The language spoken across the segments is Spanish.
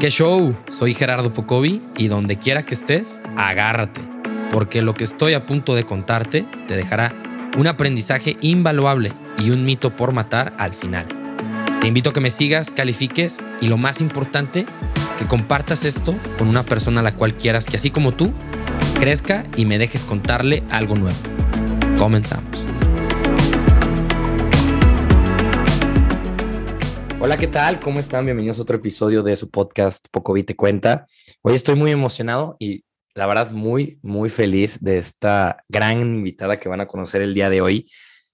¿Qué show? Soy Gerardo Pocovi y donde quiera que estés, agárrate, porque lo que estoy a punto de contarte te dejará un aprendizaje invaluable y un mito por matar al final. Te invito a que me sigas, califiques y lo más importante, que compartas esto con una persona a la cual quieras que así como tú, crezca y me dejes contarle algo nuevo. Comenzamos. Hola, ¿qué tal? ¿Cómo están? Bienvenidos a otro episodio de su podcast Poco Te Cuenta. Hoy estoy muy emocionado y la verdad muy, muy feliz de esta gran invitada que van a conocer el día de hoy,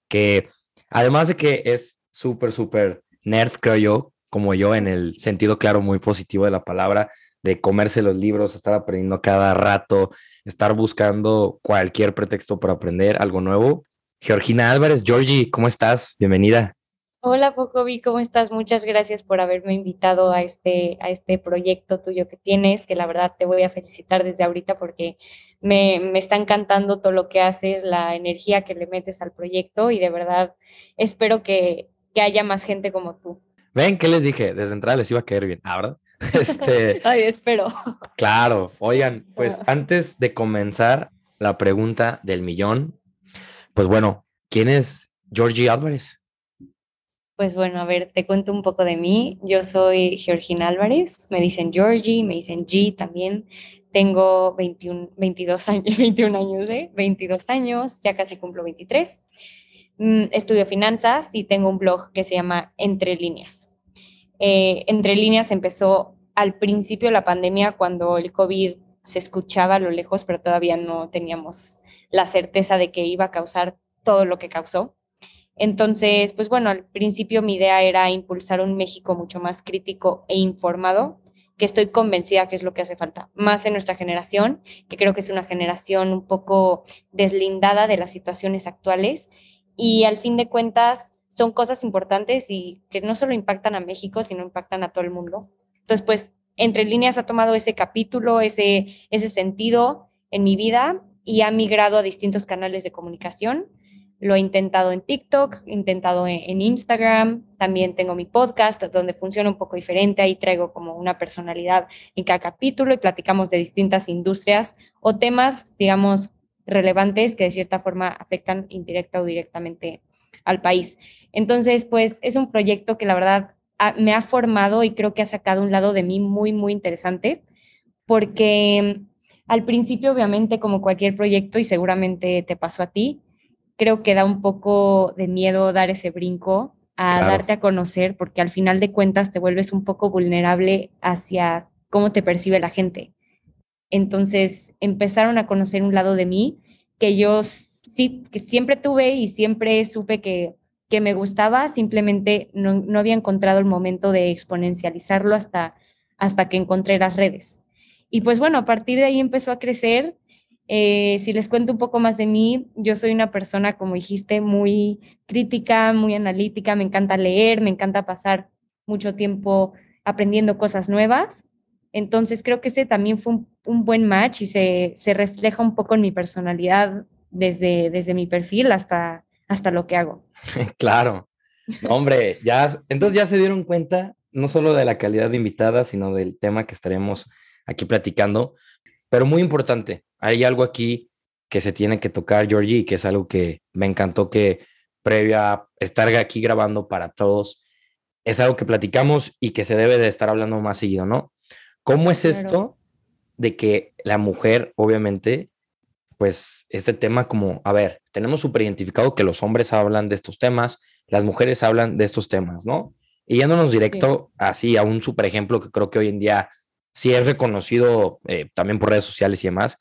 que además de que es súper, súper nerd, creo yo, como yo, en el sentido claro, muy positivo de la palabra, de comerse los libros, estar aprendiendo cada rato, estar buscando cualquier pretexto para aprender algo nuevo. Georgina Álvarez, Georgie, ¿cómo estás? Bienvenida. Hola Pocovi, ¿cómo estás? Muchas gracias por haberme invitado a este, a este proyecto tuyo que tienes, que la verdad te voy a felicitar desde ahorita porque me, me, está encantando todo lo que haces, la energía que le metes al proyecto y de verdad espero que, que haya más gente como tú. Ven, ¿qué les dije? Desde entrada les iba a caer bien, ¿ah, ¿verdad? Este, Ay, espero. Claro, oigan, pues ah. antes de comenzar la pregunta del millón, pues bueno, ¿quién es Georgie Álvarez? Pues bueno, a ver, te cuento un poco de mí. Yo soy Georgina Álvarez, me dicen Georgie, me dicen G también. Tengo 21, 22 años, 21 años, ¿eh? 22 años, ya casi cumplo 23. Mm, estudio finanzas y tengo un blog que se llama Entre Líneas. Eh, Entre Líneas empezó al principio de la pandemia cuando el COVID se escuchaba a lo lejos, pero todavía no teníamos la certeza de que iba a causar todo lo que causó. Entonces, pues bueno, al principio mi idea era impulsar un México mucho más crítico e informado, que estoy convencida que es lo que hace falta, más en nuestra generación, que creo que es una generación un poco deslindada de las situaciones actuales y al fin de cuentas son cosas importantes y que no solo impactan a México, sino impactan a todo el mundo. Entonces, pues, entre líneas ha tomado ese capítulo, ese, ese sentido en mi vida y ha migrado a distintos canales de comunicación lo he intentado en TikTok, intentado en, Instagram, también tengo mi podcast donde funciona un poco diferente, ahí traigo como una personalidad en cada capítulo y platicamos de distintas industrias o temas, digamos, relevantes que de cierta forma afectan indirecta o directamente al país. Entonces, pues es un proyecto que la verdad me ha formado y creo que ha sacado un lado de mí muy, muy interesante, porque al principio, obviamente, como cualquier proyecto, y seguramente te pasó a ti, creo que da un poco de miedo dar ese brinco a darte a conocer, porque al final de cuentas te vuelves un poco vulnerable hacia cómo te percibe la gente. Entonces empezaron a conocer un lado de mí que yo sí, que siempre tuve y siempre supe que, que me gustaba, simplemente no, no había encontrado el momento de exponencializarlo hasta, hasta que encontré las redes. Y pues bueno, a partir de ahí empezó a crecer eh, si les cuento un poco más de mí, yo soy una persona, como dijiste, muy crítica, muy analítica, me encanta leer, me encanta pasar mucho tiempo aprendiendo cosas nuevas. Entonces creo que ese también fue un, buen match y se, se, refleja un poco en mi personalidad desde, desde mi perfil hasta, hasta lo que hago. Claro. hombre, ya, entonces ya se dieron cuenta no solo de la calidad de invitada, sino del tema que estaremos aquí platicando. Pero muy importante, hay algo aquí que se tiene que tocar, Georgie, que es algo que me encantó que previa a estar aquí grabando para todos, es algo que platicamos y que se debe de estar hablando más seguido, ¿no? ¿Cómo es esto de que la mujer, obviamente, pues este tema como, a ver, tenemos súper identificado que los hombres hablan de estos temas, las mujeres hablan de estos temas, ¿no? Y yéndonos directo así a un súper ejemplo que creo que hoy en día si es reconocido eh, también por redes sociales y demás.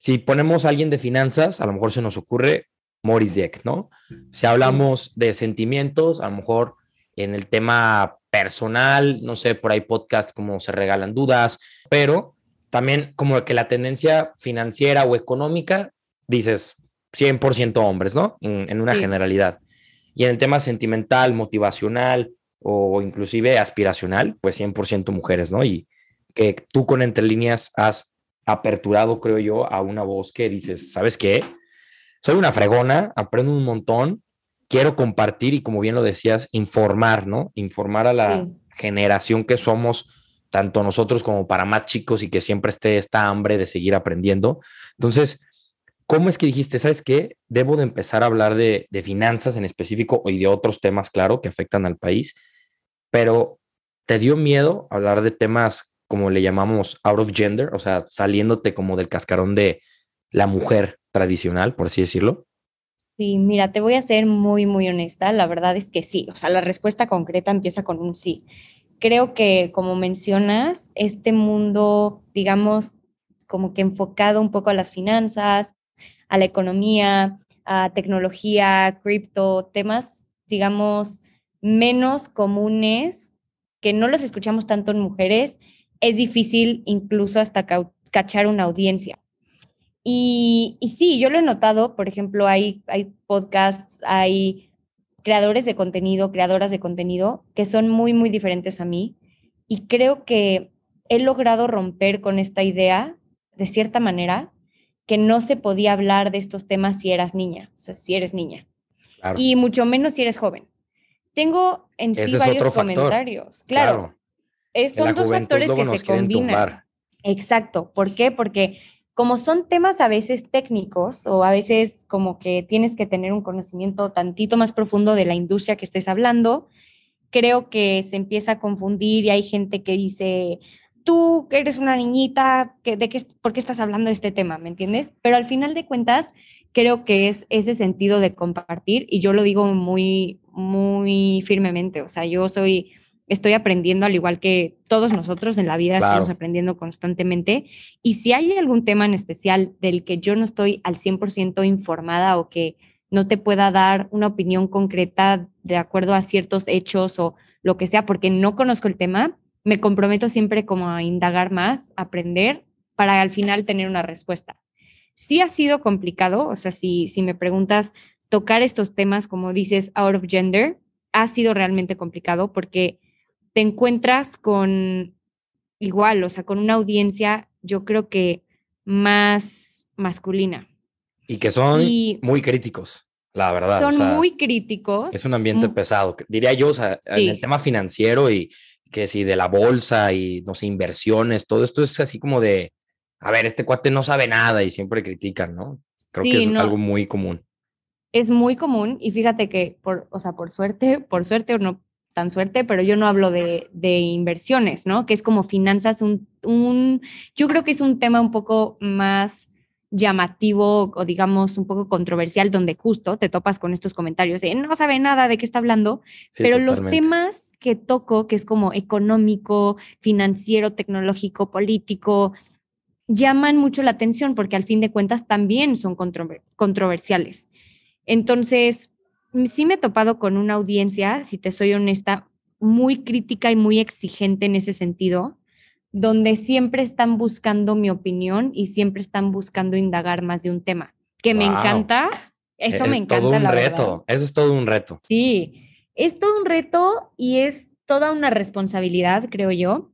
Si ponemos a alguien de finanzas, a lo mejor se nos ocurre Maurice Dieck, ¿no? Si hablamos de sentimientos, a lo mejor en el tema personal, no sé, por ahí podcast como se regalan dudas, pero también como que la tendencia financiera o económica, dices 100% hombres, ¿no? En, una generalidad. Y en el tema sentimental, motivacional o inclusive aspiracional, pues 100% mujeres, ¿no? Y, que tú con entre líneas has aperturado, creo yo, a una voz que dices, ¿sabes qué? Soy una fregona, aprendo un montón, quiero compartir y como bien lo decías, informar, ¿no? Informar a la generación que somos tanto nosotros como para más chicos y que siempre esté esta hambre de seguir aprendiendo. Entonces, ¿cómo es que dijiste, sabes qué? Debo de empezar a hablar de, de finanzas en específico y de otros temas, claro, que afectan al país, pero ¿te dio miedo hablar de temas como le llamamos out of gender, o sea, saliéndote como del cascarón de la mujer tradicional, por así decirlo? Sí, mira, te voy a ser muy, muy honesta. La verdad es que sí. O sea, la respuesta concreta empieza con un sí. Creo que, como mencionas, este mundo, digamos, como que enfocado un poco a las finanzas, a la economía, a tecnología, cripto, temas, digamos, menos comunes, que no los escuchamos tanto en mujeres, es difícil incluso hasta cachar una audiencia. Y, sí, yo lo he notado, por ejemplo, hay, hay podcasts, hay creadores de contenido, creadoras de contenido que son muy, muy diferentes a mí. Y creo que he logrado romper con esta idea, de cierta manera, que no se podía hablar de estos temas si eras niña, o sea, si eres niña. Y mucho menos si eres joven. Tengo en sí varios comentarios. Claro. Son dos factores que se combinan. Exacto. ¿Por qué? Porque como son temas a veces técnicos o a veces como que tienes que tener un conocimiento tantito más profundo de la industria que estés hablando, creo que se empieza a confundir y hay gente que dice, tú eres una niñita, ¿de qué, ¿por qué estás hablando de este tema? ¿Me entiendes? Pero al final de cuentas, creo que es ese sentido de compartir y yo lo digo muy, muy firmemente. O sea, yo soy estoy aprendiendo al igual que todos nosotros en la vida estamos aprendiendo constantemente. Y si hay algún tema en especial del que yo no estoy al 100% informada o que no te pueda dar una opinión concreta de acuerdo a ciertos hechos o lo que sea, porque no conozco el tema, me comprometo siempre como a indagar más, aprender, para al final tener una respuesta. Sí ha sido complicado, o sea, si, si me preguntas tocar estos temas, como dices, out of gender, ha sido realmente complicado porque te encuentras con igual, o sea, con una audiencia, yo creo que más masculina. Y que son muy críticos, la verdad. Son muy críticos. Es un ambiente pesado, diría yo, o sea, en el tema financiero y que si de la bolsa y, no sé, inversiones, todo esto es así como de, a ver, este cuate no sabe nada y siempre critican, ¿no? Creo que es algo muy común. Es muy común y fíjate que, por, o sea, por suerte, por suerte o no, tan suerte, pero yo no hablo de, inversiones, ¿no? Que es como finanzas, un, un, yo creo que es un tema un poco más llamativo o digamos un poco controversial donde justo te topas con estos comentarios de no sabe nada de qué está hablando, pero los temas que toco, que es como económico, financiero, tecnológico, político, llaman mucho la atención porque al fin de cuentas también son controversiales. Entonces, sí me he topado con una audiencia, si te soy honesta, muy crítica y muy exigente en ese sentido, donde siempre están buscando mi opinión y siempre están buscando indagar más de un tema, que me encanta. Eso me encanta. Todo un reto, eso es todo un reto. Sí, es todo un reto y es toda una responsabilidad, creo yo,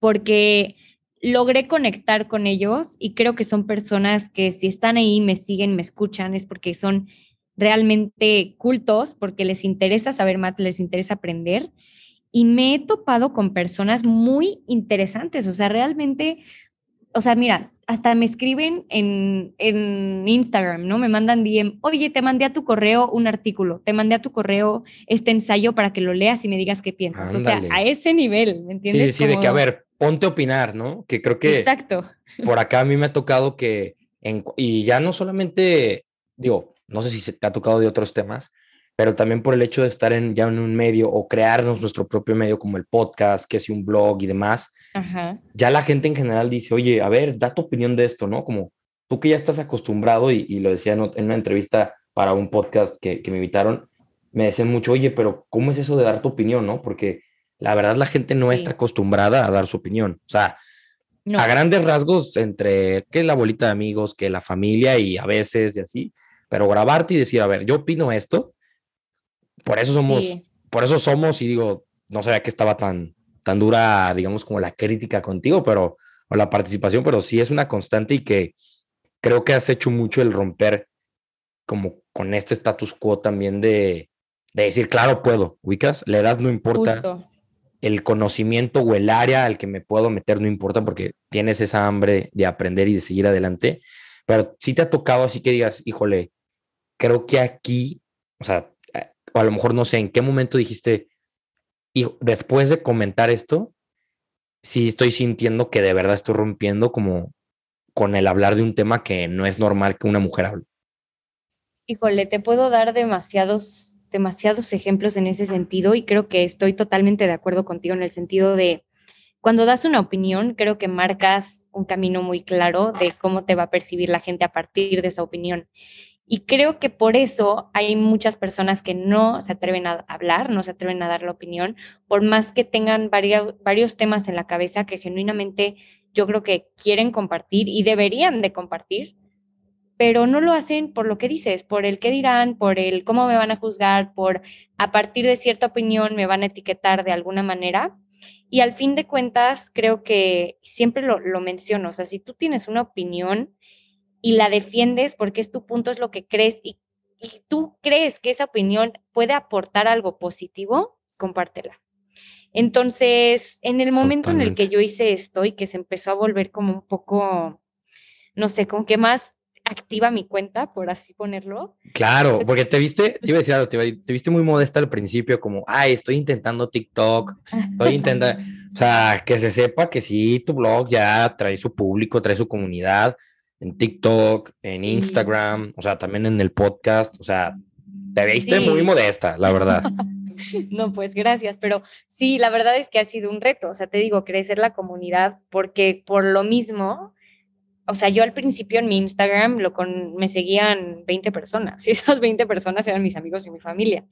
porque logré conectar con ellos y creo que son personas que si están ahí, me siguen, me escuchan, es porque son realmente cultos porque les interesa saber más, les interesa aprender. Y me he topado con personas muy interesantes, o sea, realmente, o sea, mira, hasta me escriben en, en Instagram, ¿no? Me mandan DM, oye, te mandé a tu correo un artículo, te mandé a tu correo este ensayo para que lo leas y me digas qué piensas. O sea, a ese nivel, ¿me entiendes? Sí, sí, de que, a ver, ponte a opinar, ¿no? Que creo que... Exacto. Por acá a mí me ha tocado que, y ya no solamente, digo, no sé si se te ha tocado de otros temas, pero también por el hecho de estar en, ya en un medio o crearnos nuestro propio medio como el podcast, que es un blog y demás, ya la gente en general dice, oye, a ver, da tu opinión de esto, ¿no? Como tú que ya estás acostumbrado y, lo decía en, una entrevista para un podcast que, me invitaron, me decían mucho, oye, pero ¿cómo es eso de dar tu opinión, no? Porque la verdad la gente no está acostumbrada a dar su opinión. O sea, a grandes rasgos entre que la bolita de amigos, que la familia y a veces y así, pero grabarte y decir, a ver, yo opino esto, por eso somos, por eso somos, y digo, no sabía que estaba tan, tan dura, digamos, como la crítica contigo, pero, o la participación, pero sí es una constante y que creo que has hecho mucho el romper como con este status quo también de, de decir, claro, puedo, ubicas, la edad no importa. el conocimiento o el área al que me puedo meter no importa porque tienes esa hambre de aprender y de seguir adelante, pero si te ha tocado así que digas, híjole, creo que aquí, o sea, eh, o a lo mejor no sé en qué momento dijiste, y después de comentar esto, sí estoy sintiendo que de verdad estoy rompiendo como con el hablar de un tema que no es normal que una mujer hable. Híjole, te puedo dar demasiados, demasiados ejemplos en ese sentido y creo que estoy totalmente de acuerdo contigo en el sentido de cuando das una opinión, creo que marcas un camino muy claro de cómo te va a percibir la gente a partir de esa opinión. Y creo que por eso hay muchas personas que no se atreven a hablar, no se atreven a dar la opinión, por más que tengan varios, varios temas en la cabeza que genuinamente yo creo que quieren compartir y deberían de compartir, pero no lo hacen por lo que dices, por el qué dirán, por el cómo me van a juzgar, por a partir de cierta opinión me van a etiquetar de alguna manera. Y al fin de cuentas, creo que siempre lo, lo menciono, o sea, si tú tienes una opinión, y la defiendes porque es tu punto, es lo que crees y, tú crees que esa opinión puede aportar algo positivo, compártela. Entonces, en el momento en el que yo hice esto y que se empezó a volver como un poco, no sé, con qué más activa mi cuenta, por así ponerlo. Claro, porque te viste, te iba a decir algo, te, te, viste muy modesta al principio, como, ay, estoy intentando TikTok, estoy intentando, o sea, que se sepa que sí, tu blog ya trae su público, trae su comunidad, en TikTok, en Instagram, o sea, también en el podcast, o sea, te viste muy modesta, la verdad. no, pues gracias, pero sí, la verdad es que ha sido un reto, o sea, te digo, crecer la comunidad, porque por lo mismo, o sea, yo al principio en mi Instagram lo con, me seguían 20 personas y esas 20 personas eran mis amigos y mi familia.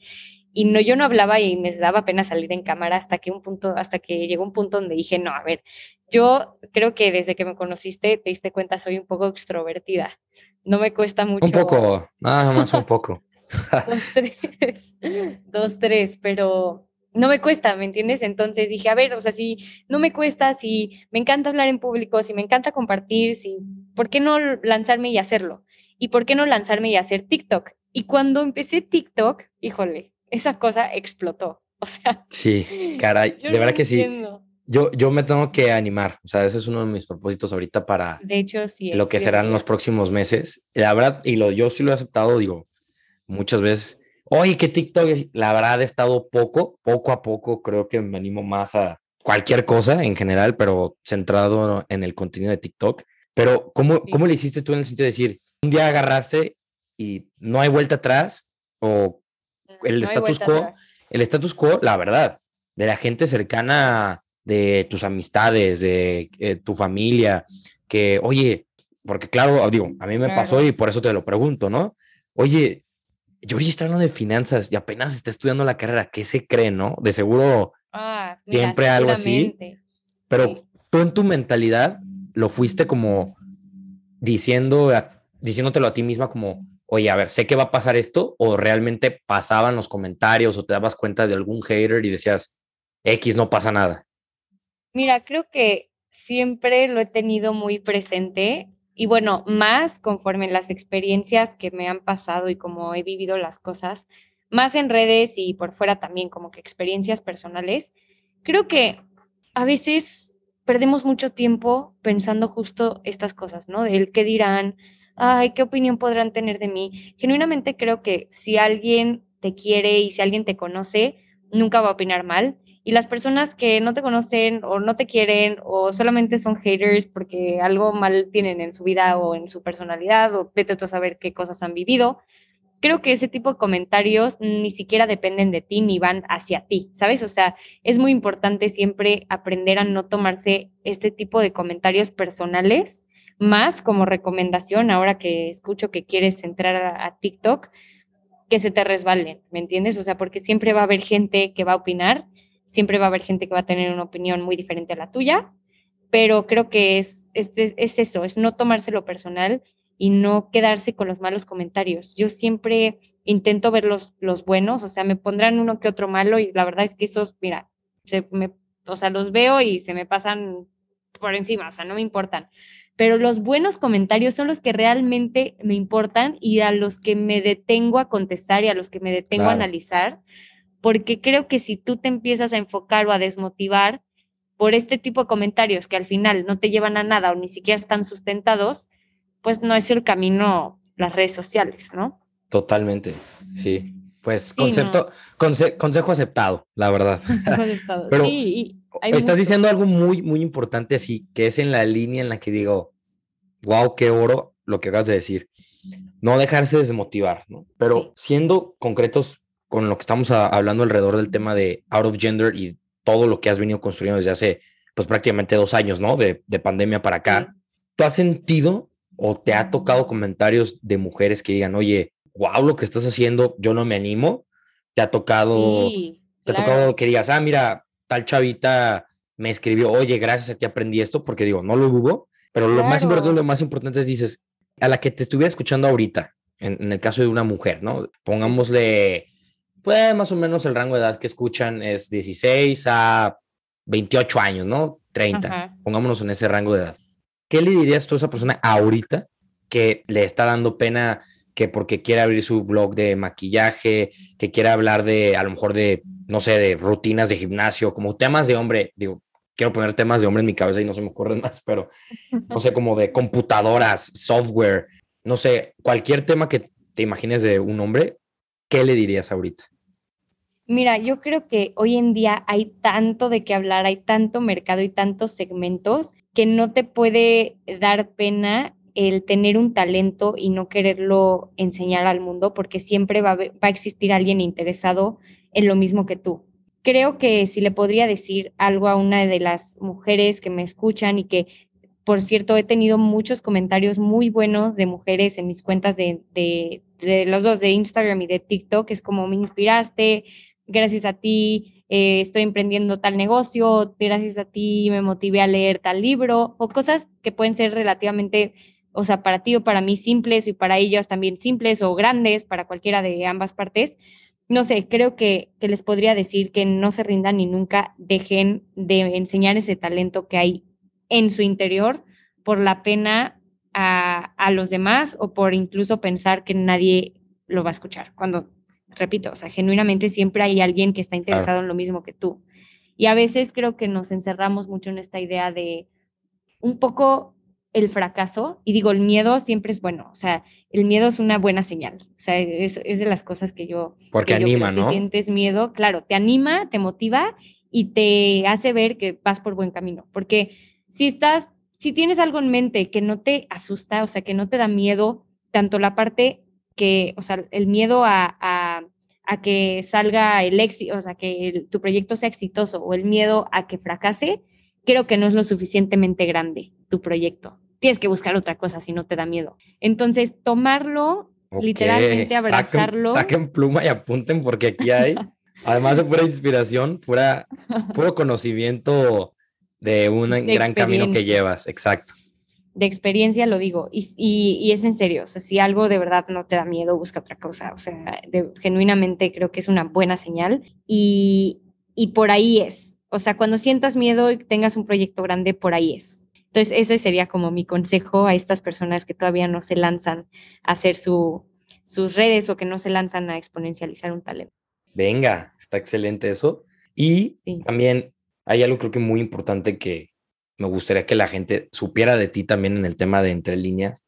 Y no, yo no hablaba y me daba pena salir en cámara hasta que un punto, hasta que llegó un punto donde dije, no, a ver, yo creo que desde que me conociste te diste cuenta, soy un poco extrovertida. No me cuesta mucho. Un poco, nada más un poco. dos, tres, dos, tres, pero no me cuesta, ¿me entiendes? Entonces dije, a ver, o sea, si no me cuesta, si me encanta hablar en público, si me encanta compartir, si, ¿por qué no lanzarme y hacerlo? ¿Y por qué no lanzarme y hacer TikTok? Y cuando empecé TikTok, híjole, esa cosa explotó. O sea, sí, caray, de verdad que sí. Yo, yo me tengo que animar, o sea, ese es uno de mis propósitos ahorita para de hecho, sí, lo que serán los próximos meses. La verdad, y lo, yo sí lo he aceptado, digo, muchas veces Oye, que TikTok, la verdad, he estado poco, poco a poco, creo que me animo más a cualquier cosa en general, pero centrado en el contenido de TikTok. Pero, ¿cómo, ¿cómo le hiciste tú en el sentido de decir, un día agarraste y no hay vuelta atrás? O el status quo, el status quo, la verdad, de la gente cercana, de tus amistades, de eh, tu familia, que, oye, porque claro, digo, a mí me pasó y por eso te lo pregunto, ¿no? Oye, Georgie está hablando de finanzas y apenas está estudiando la carrera. ¿Qué se cree, no? De seguro ah, siempre algo así. Pero tú en tu mentalidad lo fuiste como diciendo, diciéndotelo a ti misma como, oye, a ver, sé que va a pasar esto, o realmente pasaban los comentarios o te dabas cuenta de algún hater y decías, X, no pasa nada. Mira, creo que siempre lo he tenido muy presente y bueno, más conforme las experiencias que me han pasado y como he vivido las cosas, más en redes y por fuera también como que experiencias personales, creo que a veces perdemos mucho tiempo pensando justo estas cosas, ¿no? Del qué dirán, ay, qué opinión podrán tener de mí. Genuinamente creo que si alguien te quiere y si alguien te conoce, nunca va a opinar mal y las personas que no te conocen o no te quieren o solamente son haters porque algo mal tienen en su vida o en su personalidad o vete a saber qué cosas han vivido, creo que ese tipo de comentarios ni siquiera dependen de ti ni van hacia ti, ¿sabes? O sea, es muy importante siempre aprender a no tomarse este tipo de comentarios personales, más como recomendación, ahora que escucho que quieres entrar a, a TikTok, que se te resbalen, ¿me entiendes? O sea, porque siempre va a haber gente que va a opinar siempre va a haber gente que va a tener una opinión muy diferente a la tuya, pero creo que es, es, es eso, es no tomárselo personal y no quedarse con los malos comentarios. Yo siempre intento ver los, los buenos, o sea, me pondrán uno que otro malo y la verdad es que esos, mira, se me, o sea, los veo y se me pasan por encima, o sea, no me importan. Pero los buenos comentarios son los que realmente me importan y a los que me detengo a contestar y a los que me detengo a analizar, porque creo que si tú te empiezas a enfocar o a desmotivar por este tipo de comentarios que al final no te llevan a nada o ni siquiera están sustentados, pues no es el camino las redes sociales, ¿no? Totalmente, sí. Pues concepto, consejo aceptado, la verdad. aceptado. Pero sí, estás diciendo algo muy, muy importante así, que es en la línea en la que digo, wow, qué oro lo que acabas de decir. No dejarse desmotivar, ¿no? Pero siendo concretos con lo que estamos hablando alrededor del tema de out of gender y todo lo que has venido construyendo desde hace, pues prácticamente dos años, ¿no? De, de pandemia para acá. ¿Tú has sentido o te ha tocado comentarios de mujeres que digan, oye, wow, lo que estás haciendo, yo no me animo? ¿Te ha tocado, te ha tocado que digas, ah, mira, tal chavita me escribió, oye, gracias a ti aprendí esto, porque digo, no lo dudo, pero lo más importante, lo más importante es, dices, a la que te estuviera escuchando ahorita, en, en el caso de una mujer, ¿no? Pongámosle, pues más o menos el rango de edad que escuchan es 16 a 28 años, ¿no? 30, pongámonos en ese rango de edad. ¿Qué le dirías tú a esa persona ahorita que le está dando pena que porque quiere abrir su blog de maquillaje, que quiere hablar de, a lo mejor de, no sé, de rutinas de gimnasio, como temas de hombre, digo, quiero poner temas de hombre en mi cabeza y no se me ocurren más, pero no sé, como de computadoras, software, no sé, cualquier tema que te imagines de un hombre, ¿qué le dirías ahorita? Mira, yo creo que hoy en día hay tanto de qué hablar, hay tanto mercado y tantos segmentos que no te puede dar pena el tener un talento y no quererlo enseñar al mundo, porque siempre va a, existir alguien interesado en lo mismo que tú. Creo que si le podría decir algo a una de las mujeres que me escuchan y que, por cierto, he tenido muchos comentarios muy buenos de mujeres en mis cuentas de, de, de los dos, de Instagram y de TikTok, es como me inspiraste, gracias a ti eh, estoy emprendiendo tal negocio, gracias a ti me motivé a leer tal libro, o cosas que pueden ser relativamente o sea, para ti o para mí simples y para ellos también simples o grandes, para cualquiera de ambas partes. No sé, creo que, que les podría decir que no se rindan y nunca dejen de enseñar ese talento que hay en su interior por la pena a, a los demás o por incluso pensar que nadie lo va a escuchar. Cuando, repito, o sea, genuinamente siempre hay alguien que está interesado en lo mismo que tú. Y a veces creo que nos encerramos mucho en esta idea de un poco el fracaso, y digo, el miedo siempre es bueno, o sea, el miedo es una buena señal, o sea, es, de las cosas que yo... Porque anima, ¿no? Si sientes miedo, claro, te anima, te motiva y te hace ver que vas por buen camino, porque si estás, si tienes algo en mente que no te asusta, o sea, que no te da miedo, tanto la parte que, o sea, el miedo a, a, que salga el éxito, o sea, que tu proyecto sea exitoso o el miedo a que fracase, creo que no es lo suficientemente grande tu proyecto tienes que buscar otra cosa si no te da miedo. Entonces, tomarlo, literalmente abrazarlo. Saquen, pluma y apunten porque aquí hay, además de pura inspiración, pura, puro conocimiento de un gran camino que llevas, exacto. De experiencia lo digo, y, y, es en serio, o sea, si algo de verdad no te da miedo, busca otra cosa, o sea, genuinamente creo que es una buena señal y, y por ahí es, o sea, cuando sientas miedo y tengas un proyecto grande, por ahí es. Entonces, ese sería como mi consejo a estas personas que todavía no se lanzan a hacer su, sus redes o que no se lanzan a exponencializar un talento. Venga, está excelente eso. Y también hay algo creo que muy importante que me gustaría que la gente supiera de ti también en el tema de entre líneas.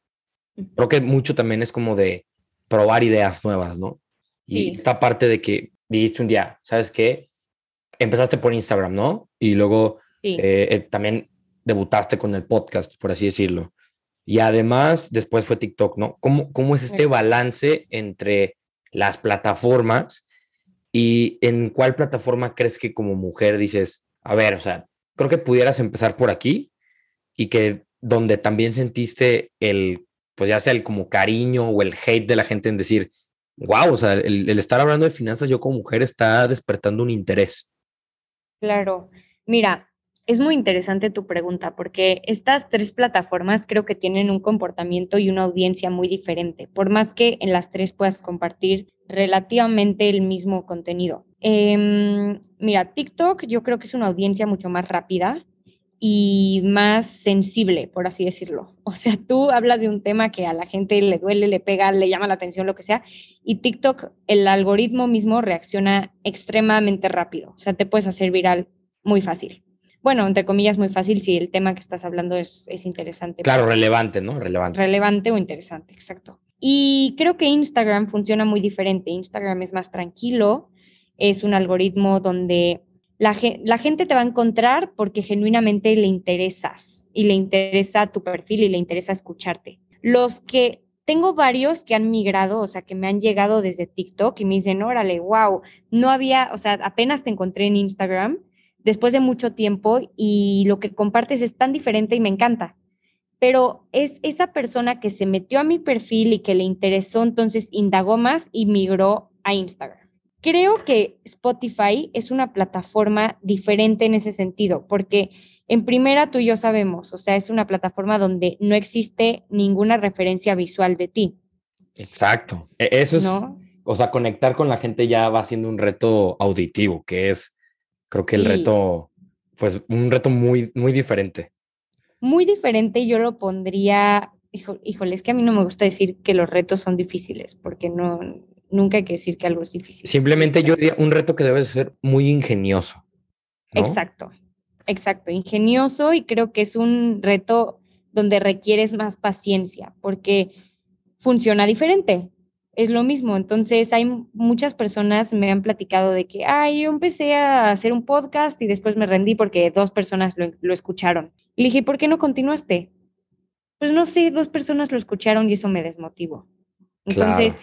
Creo que mucho también es como de probar ideas nuevas, ¿no? Y esta parte de que dijiste un día, ¿sabes qué? Empezaste por Instagram, ¿no? Y luego eh, eh, también debutaste con el podcast, por así decirlo. Y además, después fue TikTok, ¿no? ¿Cómo, cómo es este balance entre las plataformas y en cuál plataforma crees que como mujer dices, a ver, o sea, creo que pudieras empezar por aquí y que donde también sentiste el, pues ya sea el como cariño o el hate de la gente en decir, wow, o sea, el, el estar hablando de finanzas yo como mujer está despertando un interés. Claro, mira, es muy interesante tu pregunta porque estas tres plataformas creo que tienen un comportamiento y una audiencia muy diferente, por más que en las tres puedas compartir relativamente el mismo contenido. Em, mira, TikTok yo creo que es una audiencia mucho más rápida y más sensible, por así decirlo. O sea, tú hablas de un tema que a la gente le duele, le pega, le llama la atención, lo que sea, y TikTok, el algoritmo mismo reacciona extremadamente rápido. O sea, te puedes hacer viral muy fácil. Bueno, entre comillas, muy fácil si el tema que estás hablando es, es interesante. Claro, relevante, ¿no? Relevante. Relevante o interesante, exacto. Y creo que Instagram funciona muy diferente. Instagram es más tranquilo, es un algoritmo donde la, gente te va a encontrar porque genuinamente le interesas y le interesa tu perfil y le interesa escucharte. Los que tengo varios que han migrado, o sea, que me han llegado desde TikTok y me dicen, órale, wow, no había, o sea, apenas te encontré en Instagram después de mucho tiempo y lo que compartes es tan diferente y me encanta. Pero es esa persona que se metió a mi perfil y que le interesó, entonces indagó más y migró a Instagram. Creo que Spotify es una plataforma diferente en ese sentido, porque en primera tú y yo sabemos, o sea, es una plataforma donde no existe ninguna referencia visual de ti. Exacto. E, eso es, o sea, conectar con la gente ya va siendo un reto auditivo, que es, creo que el reto, pues un reto muy, muy diferente. Muy diferente, yo lo pondría, híjole, es que a mí no me gusta decir que los retos son difíciles, porque no, nunca hay que decir que algo es difícil. Simplemente yo diría un reto que debe ser muy ingenioso. Exacto, exacto, ingenioso y creo que es un reto donde requieres más paciencia porque funciona diferente. Es lo mismo. Entonces, hay muchas personas me han platicado de que, ay, yo empecé a hacer un podcast y después me rendí porque dos personas lo, escucharon. Y le dije, ¿por qué no continuaste? Pues no sé, dos personas lo escucharon y eso me desmotivó. Entonces,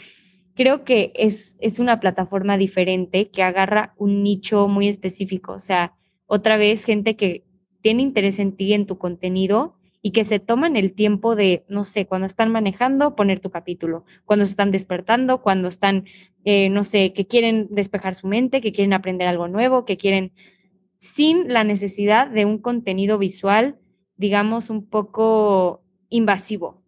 creo que es, es una plataforma diferente que agarra un nicho muy específico. O sea, otra vez, gente que tiene interés en ti, en tu contenido y que se toman el tiempo de, no sé, cuando están manejando, poner tu capítulo, cuando se están despertando, cuando están, eh, no sé, que quieren despejar su mente, que quieren aprender algo nuevo, que quieren, sin la necesidad de un contenido visual, digamos, un poco invasivo.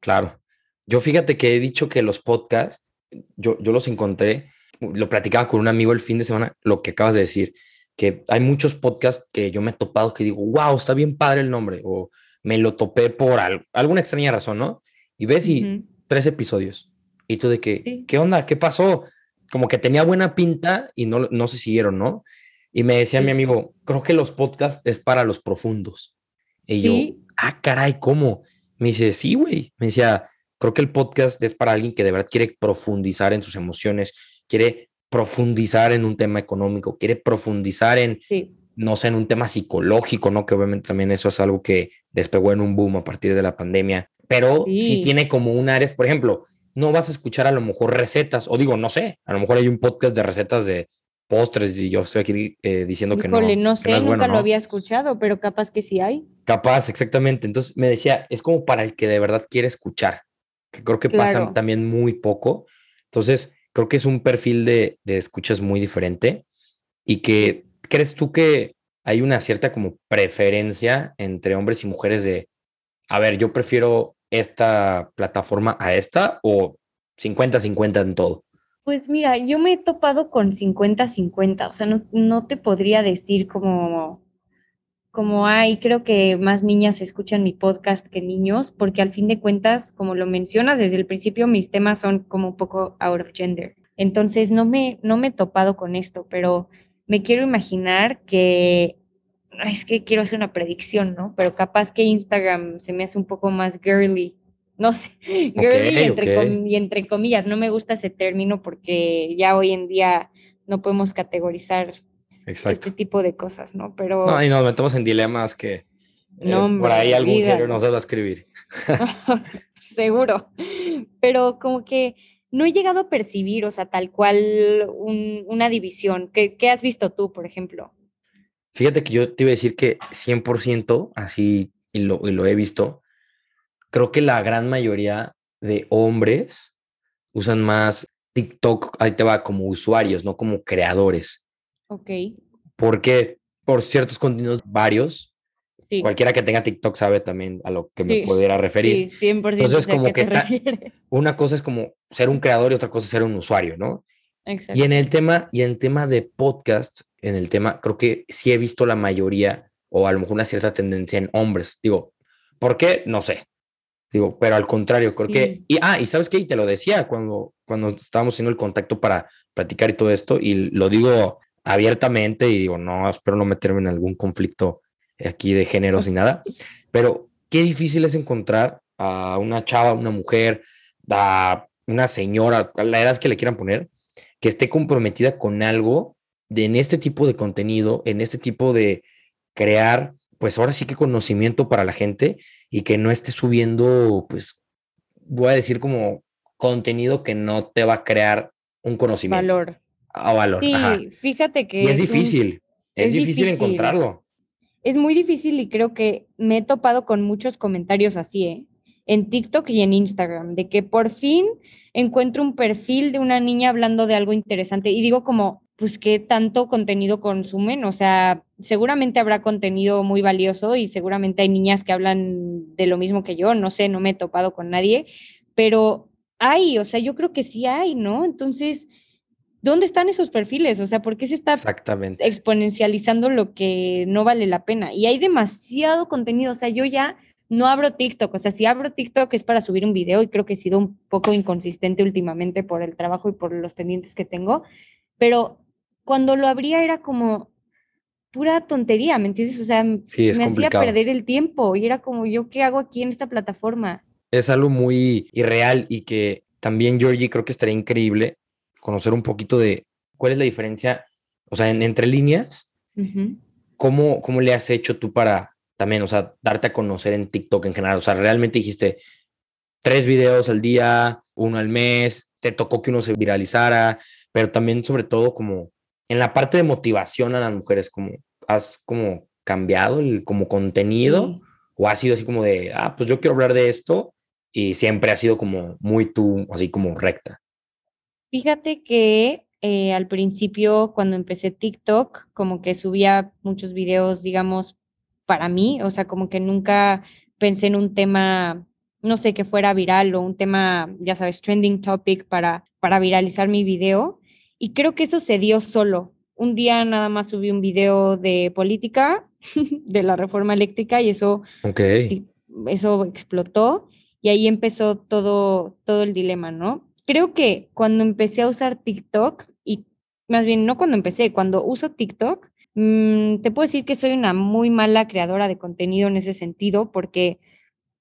Claro. Yo fíjate que he dicho que los podcasts yo, yo los encontré, lo platicaba con un amigo el fin de semana, lo que acabas de decir, que hay muchos podcasts que yo me he topado que digo, wow, está bien padre el nombre, o me lo topé por alguna extraña razón, ¿no? Y ves y tres episodios. Y tú de que, ¿qué onda? ¿Qué pasó? Como que tenía buena pinta y no, no se siguieron, ¿no? Y me decía mi amigo, creo que los podcasts es para los profundos. Y yo, ah, caray, ¿cómo? Me dice, sí, güey. Me decía, Creo que el podcast es para alguien que de verdad quiere profundizar en sus emociones, quiere profundizar en un tema económico, quiere profundizar en, no sé, en un tema psicológico, ¿no? Que obviamente también eso es algo que despegó en un boom a partir de la pandemia, pero sí, tiene como un área, por ejemplo, no vas a escuchar a lo mejor recetas, o digo, no sé, a lo mejor hay un podcast de recetas de postres y yo estoy aquí eh, diciendo que no. No sé, nunca lo había escuchado, pero capaz que sí hay. Capaz, exactamente. Entonces me decía, es como para el que de verdad quiere escuchar que creo que pasan también muy poco. Entonces, creo que es un perfil de, de escuchas muy diferente y que crees tú que hay una cierta como preferencia entre hombres y mujeres de, a ver, yo prefiero esta plataforma a esta o 50-50 en todo. Pues mira, yo me he topado con 50-50, o sea, no, no te podría decir como como hay, creo que más niñas escuchan mi podcast que niños, porque al fin de cuentas, como lo mencionas desde el principio, mis temas son como un poco out of gender. Entonces, no me, no me he topado con esto, pero me quiero imaginar que, es que quiero hacer una predicción, ¿no? Pero capaz que Instagram se me hace un poco más girly, no sé, girly entre, y entre comillas, no me gusta ese término porque ya hoy en día no podemos categorizar este tipo de cosas, ¿no? Pero... No, y nos metemos en dilemas que eh, por ahí algún género nos va a escribir. Seguro, pero como que no he llegado a percibir, o sea, tal cual una división. ¿Qué, ¿Qué, has visto tú, por ejemplo? Fíjate que yo te iba a decir que 100%, así, y lo, y lo he visto, creo que la gran mayoría de hombres usan más TikTok, ahí te va, como usuarios, no como creadores. Ok. Porque por ciertos contenidos varios, cualquiera que tenga TikTok sabe también a lo que me pudiera referir. Sí, 100%. Entonces, como que está, una cosa es como ser un creador y otra cosa es ser un usuario, ¿no? Exacto. Y en el tema, y en el tema de podcast, en el tema, creo que sí he visto la mayoría o a lo mejor una cierta tendencia en hombres. Digo, ¿por qué? No sé. Digo, pero al contrario, creo que... Y, ah, y sabes qué, y te lo decía cuando, cuando estábamos haciendo el contacto para platicar y todo esto, y lo digo abiertamente y digo, no, espero no meterme en algún conflicto aquí de géneros ni nada, pero qué difícil es encontrar a una chava, una mujer, a una señora, a la edad que le quieran poner, que esté comprometida con algo de, en este tipo de contenido, en este tipo de crear, pues ahora sí que conocimiento para la gente y que no esté subiendo, pues, voy a decir como contenido que no te va a crear un conocimiento. Valor. A valor. Sí, fíjate que... Y es, difícil, es, difícil encontrarlo. Es muy difícil y creo que me he topado con muchos comentarios así, ¿eh? en TikTok y en Instagram, de que por fin encuentro un perfil de una niña hablando de algo interesante y digo como, pues qué tanto contenido consumen, o sea, seguramente habrá contenido muy valioso y seguramente hay niñas que hablan de lo mismo que yo, no sé, no me he topado con nadie, pero hay, o sea, yo creo que sí hay, ¿no? Entonces, ¿dónde están esos perfiles? O sea, ¿por qué se está exponencializando lo que no vale la pena? Y hay demasiado contenido, o sea, yo ya no abro TikTok, o sea, si abro TikTok es para subir un video y creo que he sido un poco inconsistente últimamente por el trabajo y por los pendientes que tengo, pero cuando lo abría era como pura tontería, ¿me entiendes? O sea, me hacía perder el tiempo y era como yo, ¿qué hago aquí en esta plataforma? Es algo muy irreal y que también, Georgie, creo que estaría increíble conocer un poquito de cuál es la diferencia, o sea, entre líneas, ¿cómo, ¿cómo le has hecho tú para también, o sea, darte a conocer en TikTok en general. O sea, realmente dijiste tres videos al día, uno al mes, te tocó que uno se viralizara, pero también sobre todo como en la parte de motivación a las mujeres, como has como cambiado el como contenido o ha sido así como de, ah, pues yo quiero hablar de esto y siempre ha sido como muy tú, así como recta. Fíjate que eh, al principio cuando empecé TikTok, como que subía muchos videos, digamos, para mí, o sea, como que nunca pensé en un tema, no sé, que fuera viral o un tema, ya sabes, trending topic para, para viralizar mi video. Y creo que eso se dio solo. Un día nada más subí un video de política, de la reforma eléctrica, y eso, eso explotó. Y ahí empezó todo, todo el dilema, ¿no? Creo que cuando empecé a usar TikTok, y más bien no cuando empecé, cuando uso TikTok, Mm, te puedo decir que soy una muy mala creadora de contenido en ese sentido, porque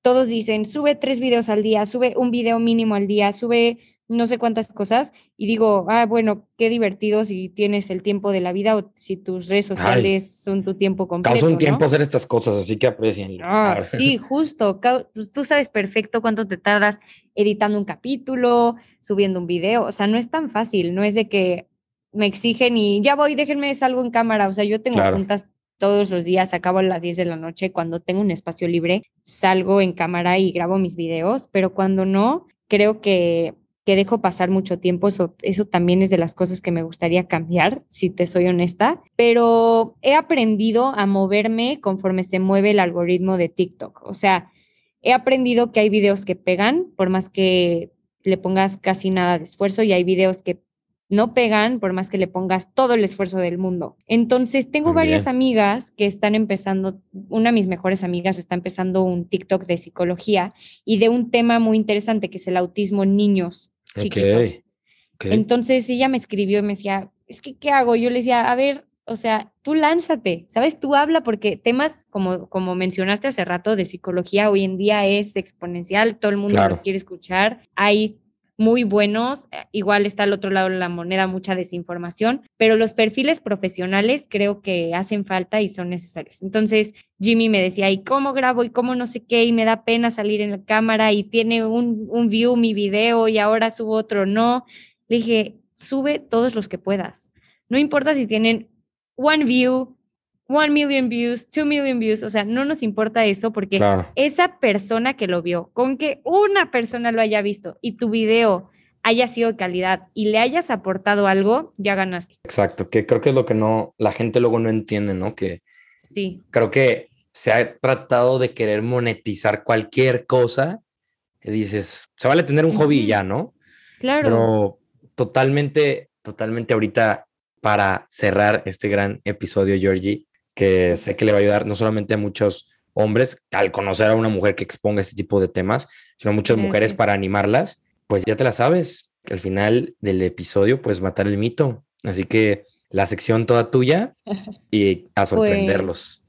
todos dicen, sube tres videos al día, sube un video mínimo al día, sube no sé cuántas cosas, y digo, ah, bueno, qué divertido si tienes el tiempo de la vida o si tus redes sociales son tu tiempo completo. Causa un tiempo hacer estas cosas, así que aprecien. Ah, sí, justo. Pues, tú sabes perfecto cuánto te tardas editando un capítulo, subiendo un video, o sea, no es tan fácil, no es de que me exigen y ya voy, déjenme salgo en cámara. O sea, yo tengo juntas todos los días, acabo a las 10 de la noche, cuando tengo un espacio libre, salgo en cámara y grabo mis videos, pero cuando no, creo que, que dejo pasar mucho tiempo, eso, eso también es de las cosas que me gustaría cambiar, si te soy honesta, pero he aprendido a moverme conforme se mueve el algoritmo de TikTok, o sea, he aprendido que hay videos que pegan, por más que le pongas casi nada de esfuerzo, y hay videos que no pegan por más que le pongas todo el esfuerzo del mundo. Entonces, tengo varias amigas que están empezando, una de mis mejores amigas está empezando un TikTok de psicología y de un tema muy interesante que es el autismo en niños chiquitos. Entonces, ella me escribió y me decía, es que, ¿qué hago? Yo le decía, a ver, o sea, tú lánzate, ¿sabes? Tú habla porque temas como, como mencionaste hace rato de psicología hoy en día es exponencial, todo el mundo los quiere escuchar. Hay muy buenos, eh, igual está al otro lado de la moneda mucha desinformación, pero los perfiles profesionales creo que hacen falta y son necesarios. Entonces, Jimmy me decía, ¿y cómo grabo? ¿Y cómo no sé qué? Y me da pena salir en la cámara y tiene un, un view mi video y ahora subo otro, no. Le dije, sube todos los que puedas. No importa si tienen one view, one million views, two million views, o sea, no nos importa eso porque esa persona que lo vio, con que una persona lo haya visto y tu video haya sido de calidad y le hayas aportado algo, ya ganaste. Exacto, que creo que es lo que no, la gente luego no entiende, ¿no? Que sí. creo que se ha tratado de querer monetizar cualquier cosa que dices, se vale tener un hobby ya, ¿no? Claro. Pero totalmente, totalmente ahorita para cerrar este gran episodio, Georgie, que sé que le va a ayudar no solamente a muchos hombres al conocer a una mujer que exponga este tipo de temas, sino a muchas mujeres para animarlas. Pues ya te la sabes, al final del episodio, pues matar el mito. Así que la sección toda tuya y a sorprenderlos.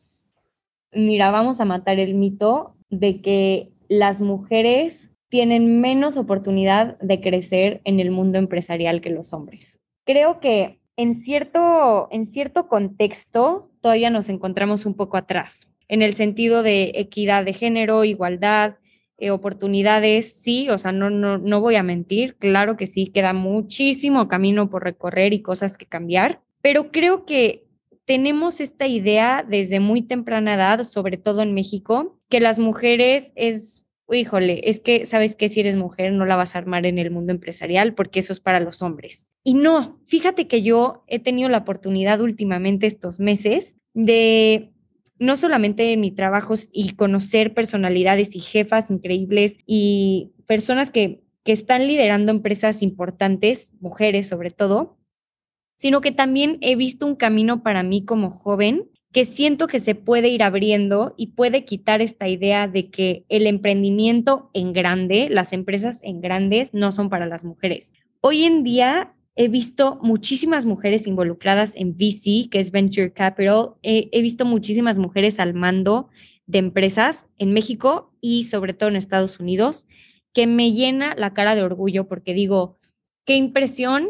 Pues, mira, vamos a matar el mito de que las mujeres tienen menos oportunidad de crecer en el mundo empresarial que los hombres. Creo que en cierto, en cierto contexto todavía nos encontramos un poco atrás, en el sentido de equidad de género, igualdad, eh, oportunidades, sí, o sea, no, no, no voy a mentir, claro que sí, queda muchísimo camino por recorrer y cosas que cambiar, pero creo que tenemos esta idea desde muy temprana edad, sobre todo en México, que las mujeres es híjole, es que sabes que si eres mujer no la vas a armar en el mundo empresarial porque eso es para los hombres. Y no, fíjate que yo he tenido la oportunidad últimamente estos meses de no solamente en mi trabajo y conocer personalidades y jefas increíbles y personas que, que están liderando empresas importantes, mujeres sobre todo, sino que también he visto un camino para mí como joven que siento que se puede ir abriendo y puede quitar esta idea de que el emprendimiento en grande, las empresas en grandes, no son para las mujeres. Hoy en día he visto muchísimas mujeres involucradas en VC, que es Venture Capital. He, visto muchísimas mujeres al mando de empresas en México y sobre todo en Estados Unidos, que me llena la cara de orgullo porque digo, qué impresión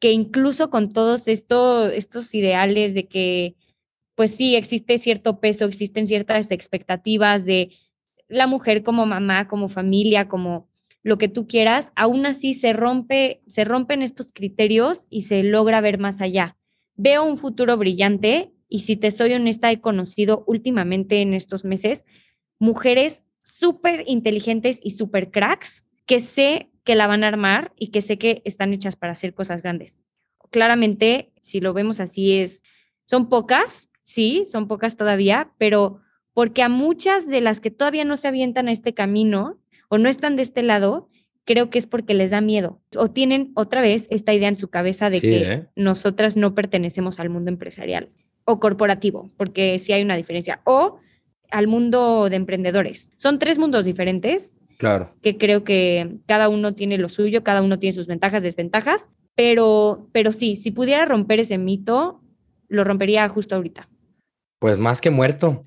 que incluso con todos estos, estos ideales de que pues sí, existe cierto peso, existen ciertas expectativas de la mujer como mamá, como familia, como lo que tú quieras, aún así se rompe, se rompen estos criterios y se logra ver más allá. Veo un futuro brillante y si te soy honesta, he conocido últimamente en estos meses mujeres súper inteligentes y súper cracks que sé que la van a armar y que sé que están hechas para hacer cosas grandes. Claramente, si lo vemos así, es, son pocas, sí, son pocas todavía, pero porque a muchas de las que todavía no se avientan a este camino o no están de este lado, creo que es porque les da miedo o tienen otra vez esta idea en su cabeza de que ¿eh? nosotras no pertenecemos al mundo empresarial o corporativo, porque sí hay una diferencia, o al mundo de emprendedores. Son tres mundos diferentes. Claro. Que creo que cada uno tiene lo suyo, cada uno tiene sus ventajas, desventajas, pero, pero sí, si pudiera romper ese mito, lo rompería justo ahorita. Pues más que muerto,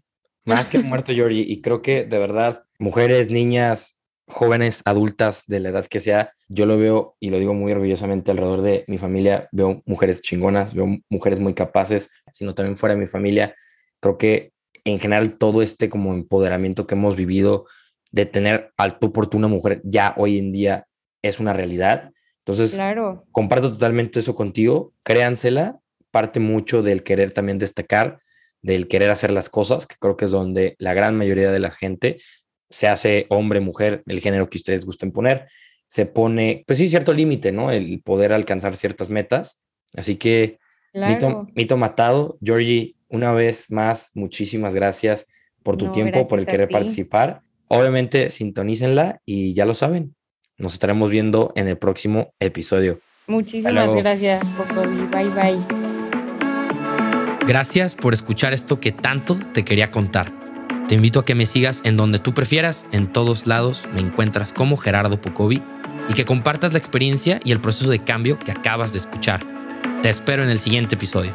más que muerto, Georgie. Y creo que de verdad, mujeres, niñas, jóvenes, adultas, de la edad que sea, yo lo veo y lo digo muy orgullosamente alrededor de mi familia. Veo mujeres chingonas, veo mujeres muy capaces, sino también fuera de mi familia. Creo que en general todo este como empoderamiento que hemos vivido de tener al tú por tú una mujer ya hoy en día es una realidad. Entonces, claro. comparto totalmente eso contigo. Créansela, parte mucho del querer también destacar del querer hacer las cosas, que creo que es donde la gran mayoría de la gente, se hace hombre, mujer, el género que ustedes gusten poner, se pone, pues sí, cierto límite, ¿no? El poder alcanzar ciertas metas. Así que, mito, matado. Georgie, una vez más, muchísimas gracias por tu tiempo, por el querer participar. Obviamente, sintonícenla y ya lo saben. Nos estaremos viendo en el próximo episodio. Muchísimas gracias, Bye bye. Gracias por escuchar esto que tanto te quería contar. Te invito a que me sigas en donde tú prefieras, en todos lados me encuentras como Gerardo Pocovi y que compartas la experiencia y el proceso de cambio que acabas de escuchar. Te espero en el siguiente episodio.